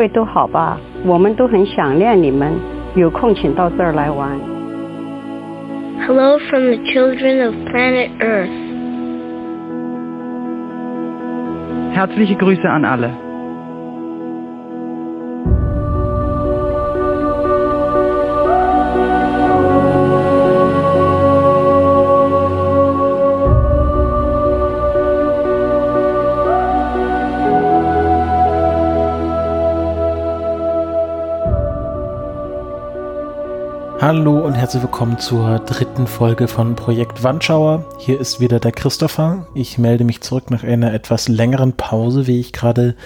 各位都好吧？我们都很想念你们，有空请到这儿来玩。Hello from the children of planet Earth. Herzliche Grüße an alle. Hallo und herzlich willkommen zur dritten Folge von Projekt Wandschauer. Hier ist wieder der Christopher. Ich melde mich zurück nach einer etwas längeren Pause, wie ich gerade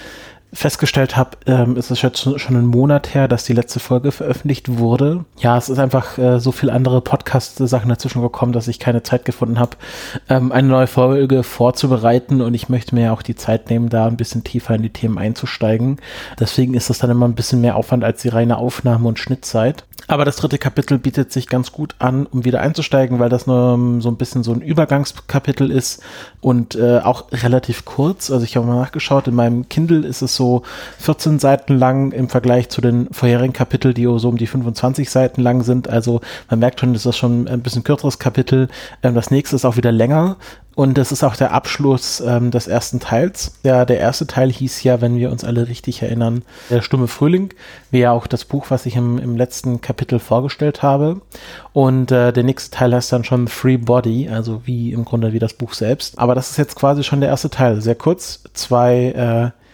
festgestellt habe, ähm, ist es jetzt schon einen Monat her, dass die letzte Folge veröffentlicht wurde. Ja, es ist einfach äh, so viel andere Podcast-Sachen dazwischen gekommen, dass ich keine Zeit gefunden habe, ähm, eine neue Folge vorzubereiten und ich möchte mir auch die Zeit nehmen, da ein bisschen tiefer in die Themen einzusteigen. Deswegen ist das dann immer ein bisschen mehr Aufwand als die reine Aufnahme und Schnittzeit. Aber das dritte Kapitel bietet sich ganz gut an, um wieder einzusteigen, weil das nur um, so ein bisschen so ein Übergangskapitel ist und äh, auch relativ kurz. Also ich habe mal nachgeschaut, in meinem Kindle ist es so 14 Seiten lang im Vergleich zu den vorherigen Kapiteln, die so um die 25 Seiten lang sind. Also man merkt schon, das ist schon ein bisschen kürzeres Kapitel. Ähm, das nächste ist auch wieder länger. Und das ist auch der Abschluss ähm, des ersten Teils. Ja, der erste Teil hieß ja, wenn wir uns alle richtig erinnern, der stumme Frühling, wie ja auch das Buch, was ich im, im letzten Kapitel vorgestellt habe. Und äh, der nächste Teil heißt dann schon Free Body, also wie im Grunde wie das Buch selbst. Aber das ist jetzt quasi schon der erste Teil, sehr kurz, zwei, äh,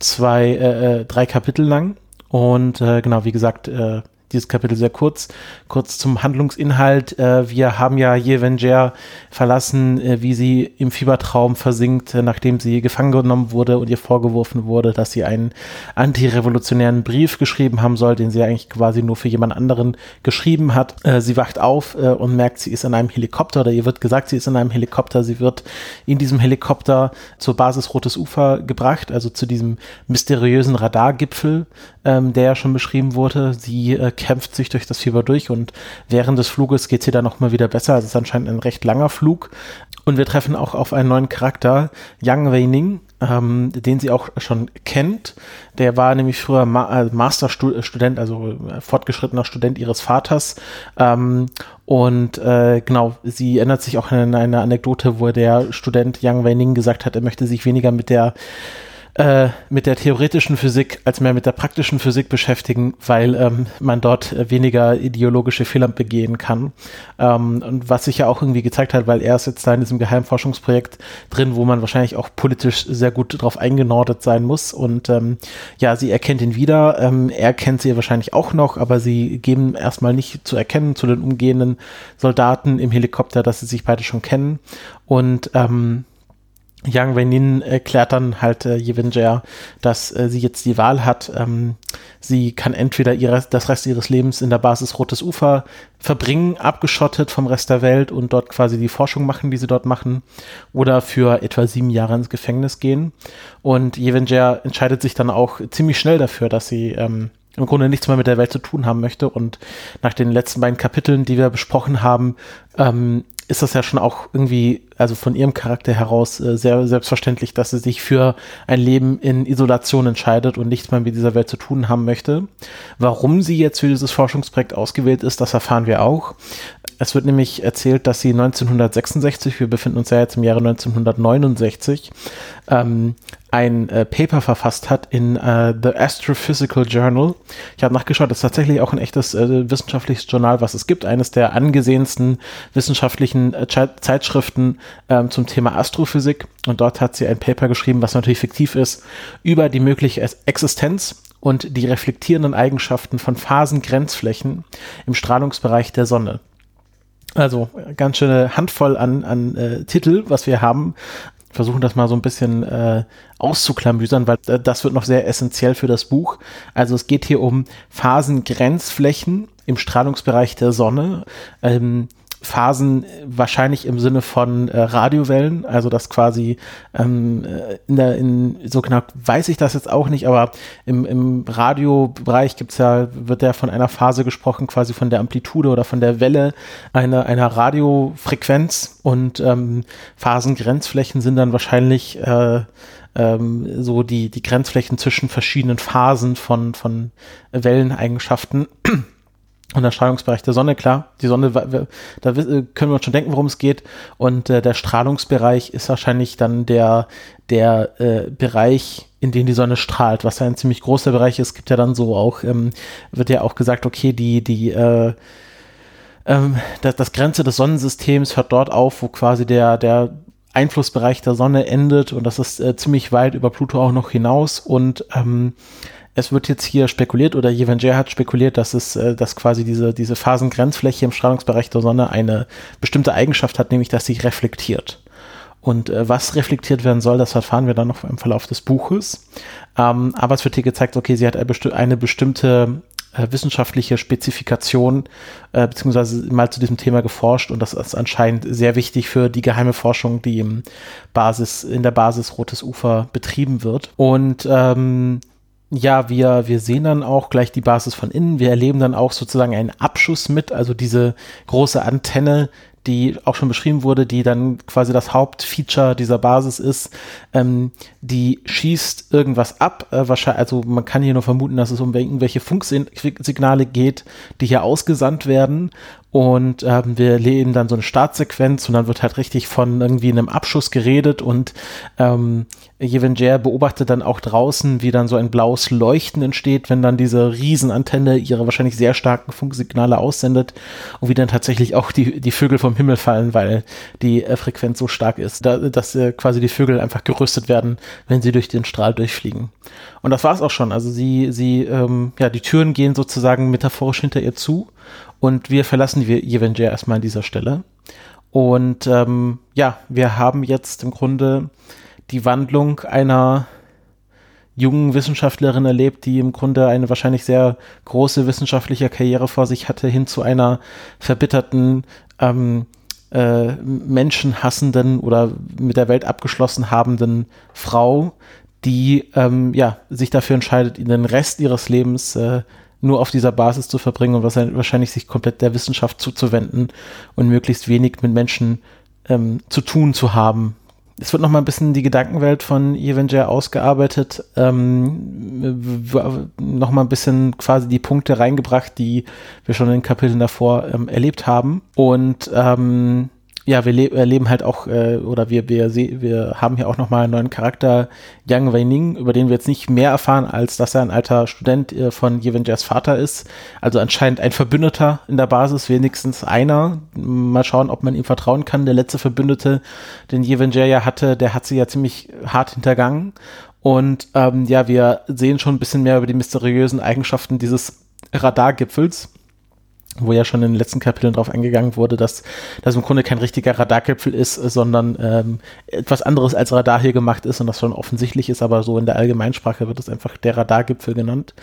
zwei, äh, drei Kapitel lang. Und äh, genau, wie gesagt, äh, dieses Kapitel sehr kurz. Kurz zum Handlungsinhalt. Äh, wir haben ja Jevenger verlassen, äh, wie sie im Fiebertraum versinkt, äh, nachdem sie gefangen genommen wurde und ihr vorgeworfen wurde, dass sie einen antirevolutionären Brief geschrieben haben soll, den sie eigentlich quasi nur für jemand anderen geschrieben hat. Sie wacht auf und merkt, sie ist in einem Helikopter oder ihr wird gesagt, sie ist in einem Helikopter. Sie wird in diesem Helikopter zur Basis Rotes Ufer gebracht, also zu diesem mysteriösen Radargipfel, ähm, der ja schon beschrieben wurde. Sie kämpft sich durch das Fieber durch und während des Fluges geht sie dann noch mal wieder besser. Also es ist anscheinend ein recht langer Flug. Und wir treffen auch auf einen neuen Charakter, Yang Wei-Ning, ähm, den sie auch schon kennt. Der war nämlich früher Ma äh, Masterstudent, also äh, fortgeschrittener Student ihres Vaters. Ähm, und äh, genau, sie erinnert sich auch an eine Anekdote, wo der Student Yang Wei-Ning gesagt hat, er möchte sich weniger mit der äh, mit der theoretischen Physik als mehr mit der praktischen Physik beschäftigen, weil ähm, man dort weniger ideologische Fehler begehen kann. Ähm, und was sich ja auch irgendwie gezeigt hat, weil er ist jetzt da in diesem Geheimforschungsprojekt drin, wo man wahrscheinlich auch politisch sehr gut drauf eingenordet sein muss. Und ähm, ja, sie erkennt ihn wieder. Ähm, er kennt sie wahrscheinlich auch noch, aber sie geben erstmal nicht zu erkennen zu den umgehenden Soldaten im Helikopter, dass sie sich beide schon kennen. Und ähm, Yang Wenin erklärt dann halt äh, Yevenger, dass äh, sie jetzt die Wahl hat. Ähm, sie kann entweder ihre, das Rest ihres Lebens in der Basis Rotes Ufer verbringen, abgeschottet vom Rest der Welt und dort quasi die Forschung machen, die sie dort machen, oder für etwa sieben Jahre ins Gefängnis gehen. Und Yevenger entscheidet sich dann auch ziemlich schnell dafür, dass sie ähm, im Grunde nichts mehr mit der Welt zu tun haben möchte. Und nach den letzten beiden Kapiteln, die wir besprochen haben, ähm, ist das ja schon auch irgendwie, also von ihrem Charakter heraus, äh, sehr selbstverständlich, dass sie sich für ein Leben in Isolation entscheidet und nichts mehr mit dieser Welt zu tun haben möchte. Warum sie jetzt für dieses Forschungsprojekt ausgewählt ist, das erfahren wir auch. Es wird nämlich erzählt, dass sie 1966, wir befinden uns ja jetzt im Jahre 1969, ähm, ein äh, Paper verfasst hat in äh, The Astrophysical Journal. Ich habe nachgeschaut, das ist tatsächlich auch ein echtes äh, wissenschaftliches Journal, was es gibt. Eines der angesehensten wissenschaftlichen äh, Zeitschriften ähm, zum Thema Astrophysik. Und dort hat sie ein Paper geschrieben, was natürlich fiktiv ist, über die mögliche Existenz und die reflektierenden Eigenschaften von Phasengrenzflächen im Strahlungsbereich der Sonne. Also ganz schöne Handvoll an, an äh, Titel, was wir haben. Versuchen das mal so ein bisschen äh, auszuklamüsern, weil äh, das wird noch sehr essentiell für das Buch. Also es geht hier um Phasengrenzflächen im Strahlungsbereich der Sonne. Ähm, Phasen wahrscheinlich im Sinne von äh, Radiowellen, also das quasi ähm, in der, in, so genau weiß ich das jetzt auch nicht, aber im, im Radiobereich gibt's ja, wird ja von einer Phase gesprochen, quasi von der Amplitude oder von der Welle einer, einer Radiofrequenz. Und ähm, Phasengrenzflächen sind dann wahrscheinlich äh, ähm, so die, die Grenzflächen zwischen verschiedenen Phasen von, von Welleneigenschaften und der Strahlungsbereich der Sonne, klar, die Sonne, da können wir uns schon denken, worum es geht. Und äh, der Strahlungsbereich ist wahrscheinlich dann der, der äh, Bereich, in dem die Sonne strahlt, was ja ein ziemlich großer Bereich ist. Es gibt ja dann so auch, ähm, wird ja auch gesagt, okay, die, die, äh, ähm, das, das Grenze des Sonnensystems hört dort auf, wo quasi der, der Einflussbereich der Sonne endet und das ist äh, ziemlich weit über Pluto auch noch hinaus und ähm, es wird jetzt hier spekuliert oder Jevenger hat spekuliert, dass es, äh, dass quasi diese, diese Phasengrenzfläche im Strahlungsbereich der Sonne eine bestimmte Eigenschaft hat, nämlich dass sie reflektiert. Und äh, was reflektiert werden soll, das erfahren wir dann noch im Verlauf des Buches. Ähm, aber es wird hier gezeigt, okay, sie hat eine bestimmte äh, wissenschaftliche Spezifikation äh, beziehungsweise mal zu diesem Thema geforscht und das ist anscheinend sehr wichtig für die geheime Forschung, die im Basis, in der Basis Rotes Ufer betrieben wird. Und ähm, ja, wir, wir sehen dann auch gleich die Basis von innen. Wir erleben dann auch sozusagen einen Abschuss mit, also diese große Antenne, die auch schon beschrieben wurde, die dann quasi das Hauptfeature dieser Basis ist, ähm, die schießt irgendwas ab. Äh, wahrscheinlich, also man kann hier nur vermuten, dass es um irgendwelche Funksignale geht, die hier ausgesandt werden. Und ähm, wir erleben dann so eine Startsequenz und dann wird halt richtig von irgendwie einem Abschuss geredet und ähm, Jevenger beobachtet dann auch draußen, wie dann so ein blaues Leuchten entsteht, wenn dann diese Riesenantenne ihre wahrscheinlich sehr starken Funksignale aussendet und wie dann tatsächlich auch die, die Vögel vom Himmel fallen, weil die äh, Frequenz so stark ist, da, dass äh, quasi die Vögel einfach gerüstet werden, wenn sie durch den Strahl durchfliegen. Und das war's auch schon. Also sie, sie, ähm, ja, die Türen gehen sozusagen metaphorisch hinter ihr zu und wir verlassen die Avenger erstmal an dieser Stelle. Und ähm, ja, wir haben jetzt im Grunde die Wandlung einer jungen Wissenschaftlerin erlebt, die im Grunde eine wahrscheinlich sehr große wissenschaftliche Karriere vor sich hatte, hin zu einer verbitterten, ähm, äh, menschenhassenden oder mit der Welt abgeschlossen habenden Frau, die ähm, ja sich dafür entscheidet, in den Rest ihres Lebens äh, nur auf dieser Basis zu verbringen und wahrscheinlich sich komplett der Wissenschaft zuzuwenden und möglichst wenig mit Menschen ähm, zu tun zu haben. Es wird noch mal ein bisschen die Gedankenwelt von Avenger ausgearbeitet, ähm, noch mal ein bisschen quasi die Punkte reingebracht, die wir schon in den Kapiteln davor ähm, erlebt haben. Und ähm, ja, wir le erleben halt auch, äh, oder wir, wir, wir haben hier auch nochmal einen neuen Charakter, Yang Weining, über den wir jetzt nicht mehr erfahren, als dass er ein alter Student äh, von Yevengers Vater ist. Also anscheinend ein Verbündeter in der Basis, wenigstens einer. Mal schauen, ob man ihm vertrauen kann. Der letzte Verbündete, den Yevenger ja hatte, der hat sie ja ziemlich hart hintergangen. Und ähm, ja, wir sehen schon ein bisschen mehr über die mysteriösen Eigenschaften dieses Radargipfels wo ja schon in den letzten Kapiteln drauf eingegangen wurde, dass das im Grunde kein richtiger Radargipfel ist, sondern ähm, etwas anderes als Radar hier gemacht ist und das schon offensichtlich ist, aber so in der Allgemeinsprache wird es einfach der Radargipfel genannt.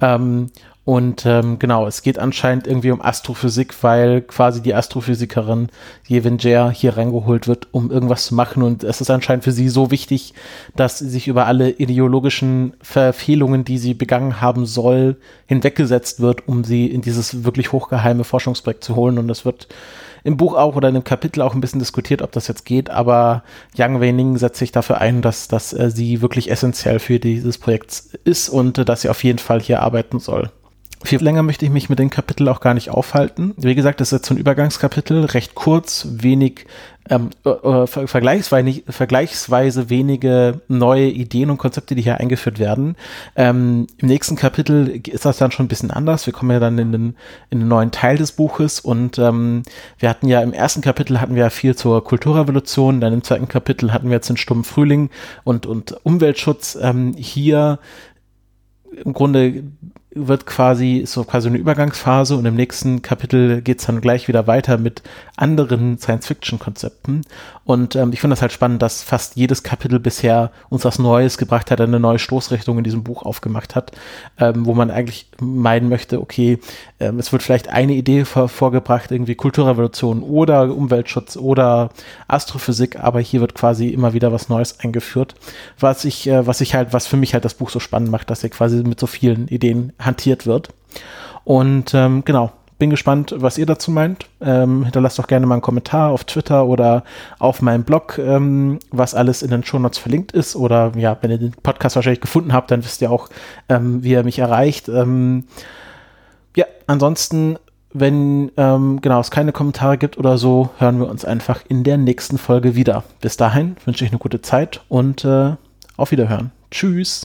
Ähm, und ähm, genau, es geht anscheinend irgendwie um Astrophysik, weil quasi die Astrophysikerin Jevenger hier reingeholt wird, um irgendwas zu machen. Und es ist anscheinend für sie so wichtig, dass sie sich über alle ideologischen Verfehlungen, die sie begangen haben soll, hinweggesetzt wird, um sie in dieses wirklich hochgeheime Forschungsprojekt zu holen. Und es wird im Buch auch oder in dem Kapitel auch ein bisschen diskutiert, ob das jetzt geht, aber Yang Weining setzt sich dafür ein, dass, dass äh, sie wirklich essentiell für dieses Projekt ist und äh, dass sie auf jeden Fall hier arbeiten soll. Viel länger möchte ich mich mit dem Kapitel auch gar nicht aufhalten. Wie gesagt, das ist jetzt so ein Übergangskapitel, recht kurz, wenig, ähm, äh, äh vergleichsweise, vergleichsweise wenige neue Ideen und Konzepte, die hier eingeführt werden. Ähm, Im nächsten Kapitel ist das dann schon ein bisschen anders. Wir kommen ja dann in den, in den neuen Teil des Buches und ähm, wir hatten ja im ersten Kapitel hatten wir ja viel zur Kulturrevolution, dann im zweiten Kapitel hatten wir jetzt den stummen Frühling und, und Umweltschutz. Ähm, hier im Grunde wird quasi, ist so quasi eine Übergangsphase und im nächsten Kapitel geht's dann gleich wieder weiter mit anderen Science-Fiction-Konzepten. Und ähm, ich finde das halt spannend, dass fast jedes Kapitel bisher uns was Neues gebracht hat, eine neue Stoßrichtung in diesem Buch aufgemacht hat, ähm, wo man eigentlich meinen möchte, okay, ähm, es wird vielleicht eine Idee vor, vorgebracht, irgendwie Kulturrevolution oder Umweltschutz oder Astrophysik, aber hier wird quasi immer wieder was Neues eingeführt, was ich, äh, was ich halt, was für mich halt das Buch so spannend macht, dass er quasi mit so vielen Ideen hantiert wird. Und ähm, genau, bin gespannt, was ihr dazu meint. Ähm, hinterlasst doch gerne mal einen Kommentar auf Twitter oder auf meinem Blog, ähm, was alles in den Shownotes verlinkt ist. Oder ja, wenn ihr den Podcast wahrscheinlich gefunden habt, dann wisst ihr auch, ähm, wie ihr mich erreicht. Ähm, ja, ansonsten, wenn ähm, genau es keine Kommentare gibt oder so, hören wir uns einfach in der nächsten Folge wieder. Bis dahin wünsche ich eine gute Zeit und äh, auf Wiederhören. Tschüss.